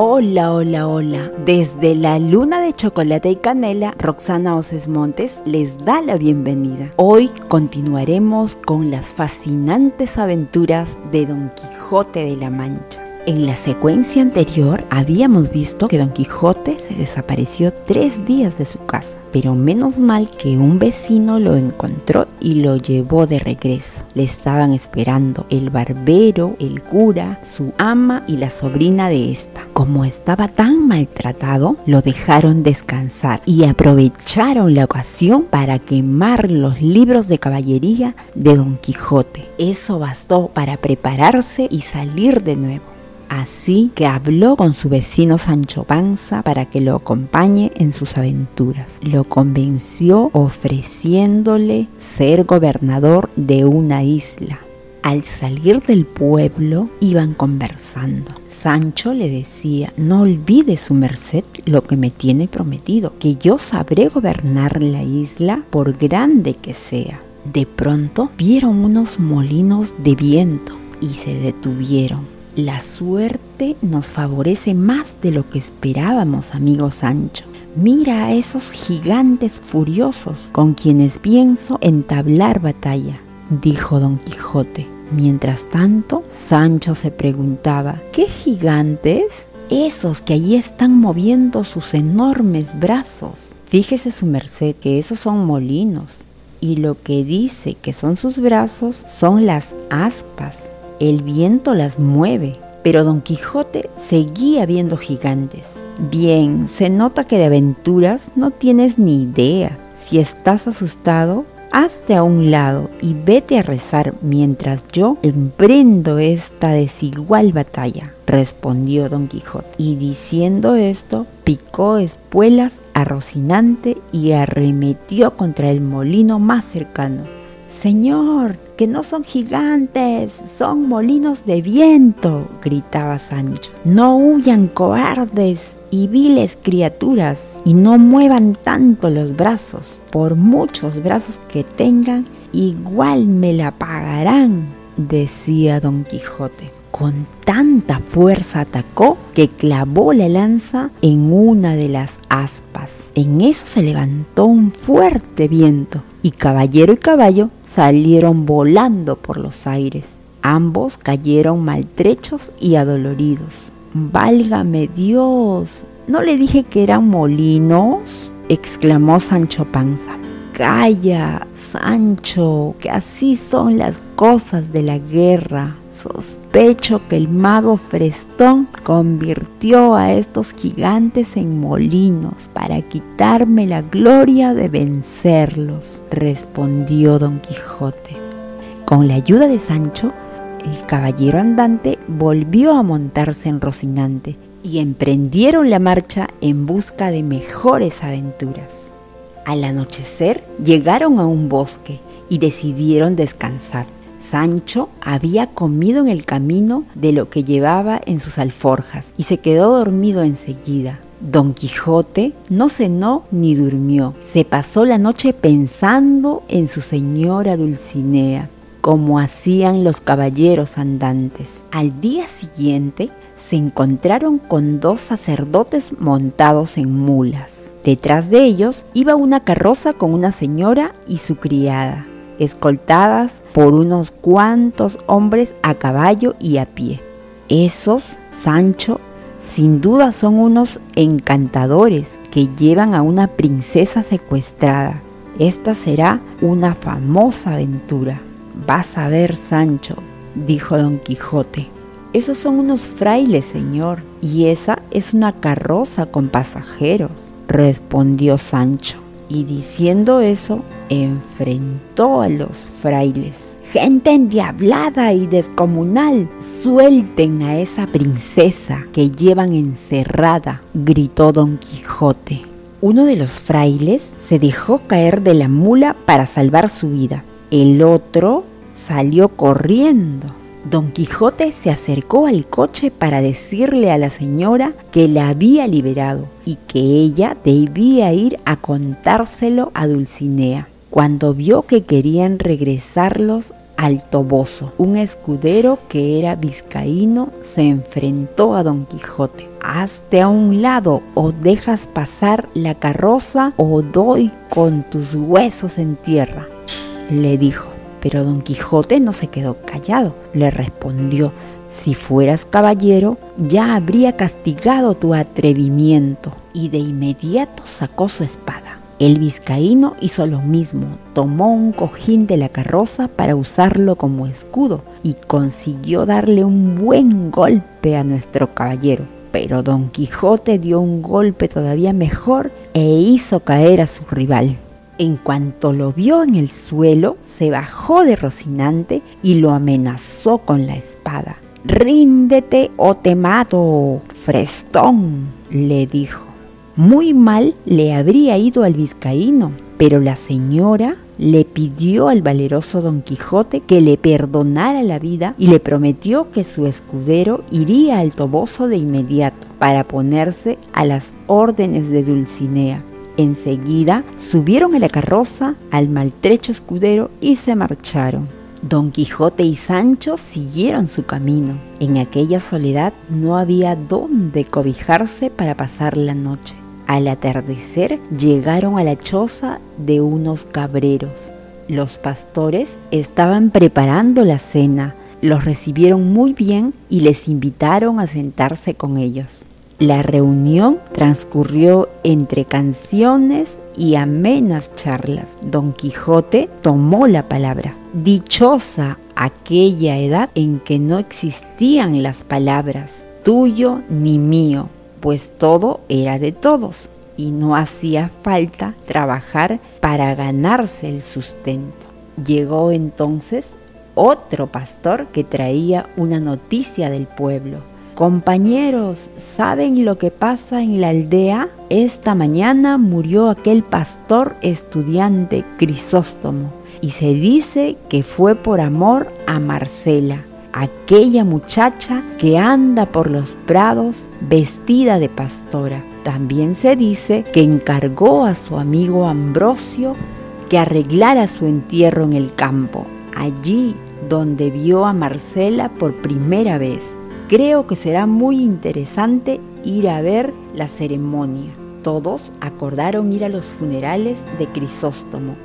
Hola, hola, hola. Desde la luna de chocolate y canela, Roxana Oces Montes les da la bienvenida. Hoy continuaremos con las fascinantes aventuras de Don Quijote de la Mancha. En la secuencia anterior habíamos visto que Don Quijote se desapareció tres días de su casa, pero menos mal que un vecino lo encontró y lo llevó de regreso. Le estaban esperando el barbero, el cura, su ama y la sobrina de esta. Como estaba tan maltratado, lo dejaron descansar y aprovecharon la ocasión para quemar los libros de caballería de Don Quijote. Eso bastó para prepararse y salir de nuevo. Así que habló con su vecino Sancho Panza para que lo acompañe en sus aventuras. Lo convenció ofreciéndole ser gobernador de una isla. Al salir del pueblo iban conversando. Sancho le decía, no olvide su merced lo que me tiene prometido, que yo sabré gobernar la isla por grande que sea. De pronto vieron unos molinos de viento y se detuvieron la suerte nos favorece más de lo que esperábamos, amigo Sancho. Mira a esos gigantes furiosos con quienes pienso entablar batalla, dijo don Quijote. Mientras tanto, Sancho se preguntaba, ¿qué gigantes? Esos que allí están moviendo sus enormes brazos. Fíjese su merced que esos son molinos, y lo que dice que son sus brazos son las aspas el viento las mueve, pero Don Quijote seguía viendo gigantes. Bien, se nota que de aventuras no tienes ni idea. Si estás asustado, hazte a un lado y vete a rezar mientras yo emprendo esta desigual batalla, respondió Don Quijote. Y diciendo esto, picó espuelas a Rocinante y arremetió contra el molino más cercano. Señor, que no son gigantes, son molinos de viento, gritaba Sancho. No huyan cobardes y viles criaturas, y no muevan tanto los brazos. Por muchos brazos que tengan, igual me la pagarán, decía don Quijote. Con tanta fuerza atacó que clavó la lanza en una de las aspas. En eso se levantó un fuerte viento y caballero y caballo salieron volando por los aires. Ambos cayeron maltrechos y adoloridos. Válgame Dios, ¿no le dije que eran molinos? exclamó Sancho Panza. Calla, Sancho, que así son las cosas de la guerra. Sospecho que el mago Frestón convirtió a estos gigantes en molinos para quitarme la gloria de vencerlos, respondió don Quijote. Con la ayuda de Sancho, el caballero andante volvió a montarse en Rocinante y emprendieron la marcha en busca de mejores aventuras. Al anochecer llegaron a un bosque y decidieron descansar. Sancho había comido en el camino de lo que llevaba en sus alforjas y se quedó dormido enseguida. Don Quijote no cenó ni durmió. Se pasó la noche pensando en su señora Dulcinea, como hacían los caballeros andantes. Al día siguiente se encontraron con dos sacerdotes montados en mulas. Detrás de ellos iba una carroza con una señora y su criada, escoltadas por unos cuantos hombres a caballo y a pie. Esos, Sancho, sin duda son unos encantadores que llevan a una princesa secuestrada. Esta será una famosa aventura. Vas a ver, Sancho, dijo don Quijote. Esos son unos frailes, señor, y esa es una carroza con pasajeros respondió Sancho. Y diciendo eso, enfrentó a los frailes. Gente endiablada y descomunal, suelten a esa princesa que llevan encerrada, gritó don Quijote. Uno de los frailes se dejó caer de la mula para salvar su vida. El otro salió corriendo Don Quijote se acercó al coche para decirle a la señora que la había liberado y que ella debía ir a contárselo a Dulcinea. Cuando vio que querían regresarlos al Toboso, un escudero que era vizcaíno se enfrentó a Don Quijote. hazte a un lado o dejas pasar la carroza o doy con tus huesos en tierra, le dijo. Pero don Quijote no se quedó callado, le respondió, si fueras caballero, ya habría castigado tu atrevimiento. Y de inmediato sacó su espada. El vizcaíno hizo lo mismo, tomó un cojín de la carroza para usarlo como escudo y consiguió darle un buen golpe a nuestro caballero. Pero Don Quijote dio un golpe todavía mejor e hizo caer a su rival. En cuanto lo vio en el suelo, se bajó de Rocinante y lo amenazó con la espada. Ríndete o te mato, Frestón, le dijo. Muy mal le habría ido al vizcaíno, pero la señora le pidió al valeroso Don Quijote que le perdonara la vida y le prometió que su escudero iría al Toboso de inmediato para ponerse a las órdenes de Dulcinea. Enseguida subieron a la carroza al maltrecho escudero y se marcharon. Don Quijote y Sancho siguieron su camino. En aquella soledad no había dónde cobijarse para pasar la noche. Al atardecer llegaron a la choza de unos cabreros. Los pastores estaban preparando la cena, los recibieron muy bien y les invitaron a sentarse con ellos. La reunión transcurrió entre canciones y amenas charlas. Don Quijote tomó la palabra. Dichosa aquella edad en que no existían las palabras tuyo ni mío, pues todo era de todos y no hacía falta trabajar para ganarse el sustento. Llegó entonces otro pastor que traía una noticia del pueblo Compañeros, ¿saben lo que pasa en la aldea? Esta mañana murió aquel pastor estudiante Crisóstomo y se dice que fue por amor a Marcela, aquella muchacha que anda por los prados vestida de pastora. También se dice que encargó a su amigo Ambrosio que arreglara su entierro en el campo, allí donde vio a Marcela por primera vez. Creo que será muy interesante ir a ver la ceremonia. Todos acordaron ir a los funerales de Crisóstomo.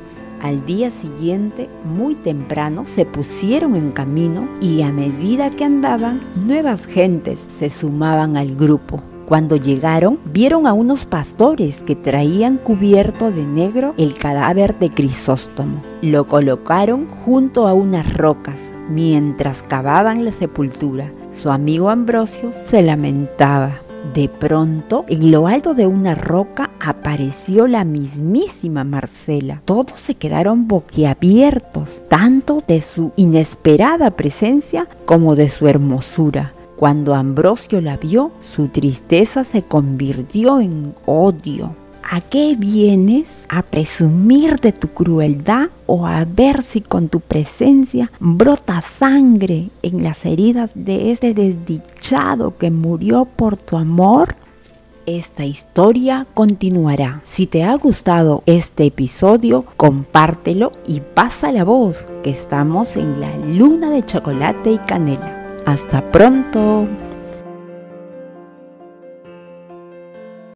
Al día siguiente, muy temprano, se pusieron en camino y a medida que andaban, nuevas gentes se sumaban al grupo. Cuando llegaron, vieron a unos pastores que traían cubierto de negro el cadáver de Crisóstomo. Lo colocaron junto a unas rocas mientras cavaban la sepultura. Su amigo Ambrosio se lamentaba. De pronto, en lo alto de una roca apareció la mismísima Marcela. Todos se quedaron boquiabiertos, tanto de su inesperada presencia como de su hermosura. Cuando Ambrosio la vio, su tristeza se convirtió en odio. ¿A qué vienes? ¿A presumir de tu crueldad o a ver si con tu presencia brota sangre en las heridas de ese desdichado que murió por tu amor? Esta historia continuará. Si te ha gustado este episodio, compártelo y pasa la voz que estamos en la luna de chocolate y canela. Hasta pronto.